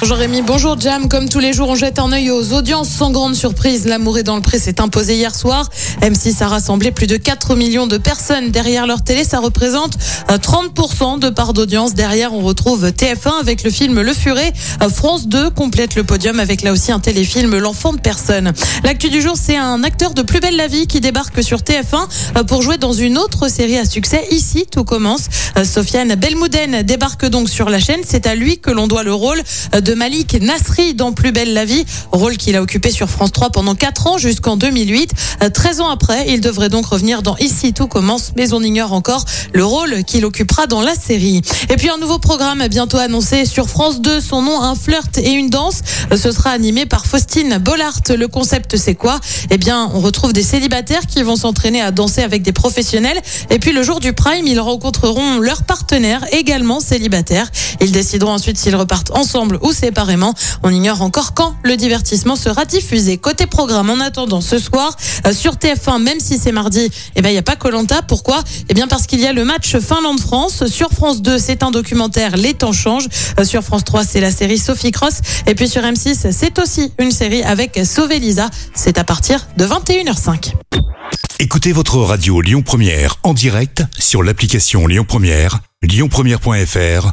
Bonjour Rémi, bonjour Jam. Comme tous les jours, on jette un œil aux audiences sans grande surprise. L'amour est dans le pré s'est imposé hier soir. M6 a rassemblé plus de 4 millions de personnes derrière leur télé. Ça représente euh, 30% de part d'audience. Derrière, on retrouve TF1 avec le film Le Furet. Euh, France 2 complète le podium avec là aussi un téléfilm L'enfant de personne. L'actu du jour, c'est un acteur de Plus belle la vie qui débarque sur TF1 euh, pour jouer dans une autre série à succès. Ici, tout commence. Euh, Sofiane Belmouden débarque donc sur la chaîne. C'est à lui que l'on doit le rôle euh, de Malik Nasri dans Plus belle la vie, rôle qu'il a occupé sur France 3 pendant 4 ans jusqu'en 2008. Euh, 13 ans après, il devrait donc revenir dans Ici tout commence, mais on ignore encore le rôle qu'il occupera dans la série. Et puis un nouveau programme bientôt annoncé sur France 2, son nom Un flirt et une danse. Euh, Ce sera animé par Faustine Bollard. Le concept c'est quoi? Eh bien, on retrouve des célibataires qui vont s'entraîner à danser avec des professionnels et puis le jour du prime, ils rencontreront leur partenaire également célibataire. Ils décideront ensuite s'ils repartent ensemble séparément. On ignore encore quand le divertissement sera diffusé. Côté programme, en attendant ce soir euh, sur TF1, même si c'est mardi, eh ben il n'y a pas Colanta. Pourquoi? Eh bien parce qu'il y a le match Finlande-France. Sur France 2, c'est un documentaire Les temps changent. Euh, Sur France 3, c'est la série Sophie Cross. Et puis sur M6, c'est aussi une série avec Sauver Lisa. C'est à partir de 21h05. Écoutez votre radio Lyon Première en direct sur l'application Lyon Première, lyonpremière.fr